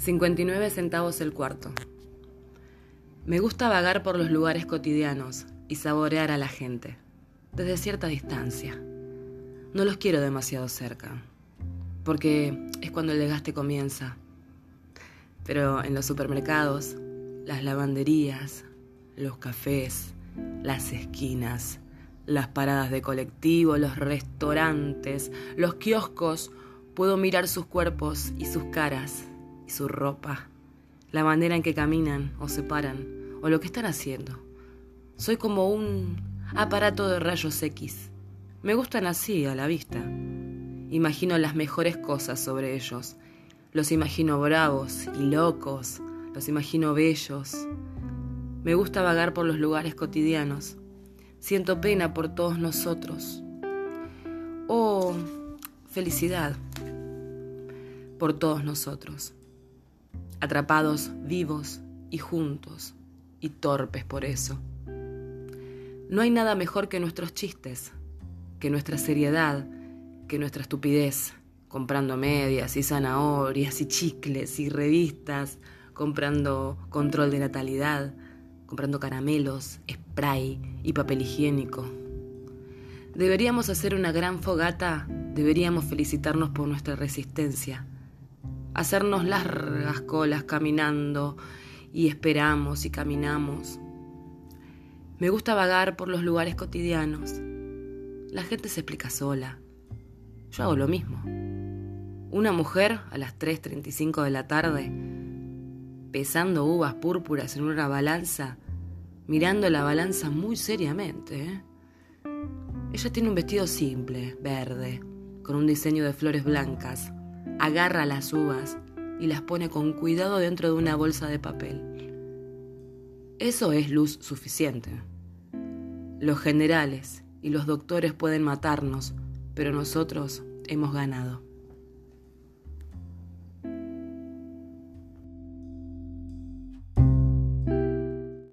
59 centavos el cuarto. Me gusta vagar por los lugares cotidianos y saborear a la gente, desde cierta distancia. No los quiero demasiado cerca, porque es cuando el desgaste comienza. Pero en los supermercados, las lavanderías, los cafés, las esquinas, las paradas de colectivo, los restaurantes, los kioscos, puedo mirar sus cuerpos y sus caras su ropa, la manera en que caminan o se paran, o lo que están haciendo. Soy como un aparato de rayos X. Me gustan así, a la vista. Imagino las mejores cosas sobre ellos. Los imagino bravos y locos. Los imagino bellos. Me gusta vagar por los lugares cotidianos. Siento pena por todos nosotros. Oh, felicidad por todos nosotros atrapados vivos y juntos, y torpes por eso. No hay nada mejor que nuestros chistes, que nuestra seriedad, que nuestra estupidez, comprando medias y zanahorias y chicles y revistas, comprando control de natalidad, comprando caramelos, spray y papel higiénico. Deberíamos hacer una gran fogata, deberíamos felicitarnos por nuestra resistencia, hacernos largas colas caminando y esperamos y caminamos. Me gusta vagar por los lugares cotidianos. La gente se explica sola. Yo hago lo mismo. Una mujer a las 3.35 de la tarde, pesando uvas púrpuras en una balanza, mirando la balanza muy seriamente. ¿eh? Ella tiene un vestido simple, verde, con un diseño de flores blancas agarra las uvas y las pone con cuidado dentro de una bolsa de papel. Eso es luz suficiente. Los generales y los doctores pueden matarnos, pero nosotros hemos ganado.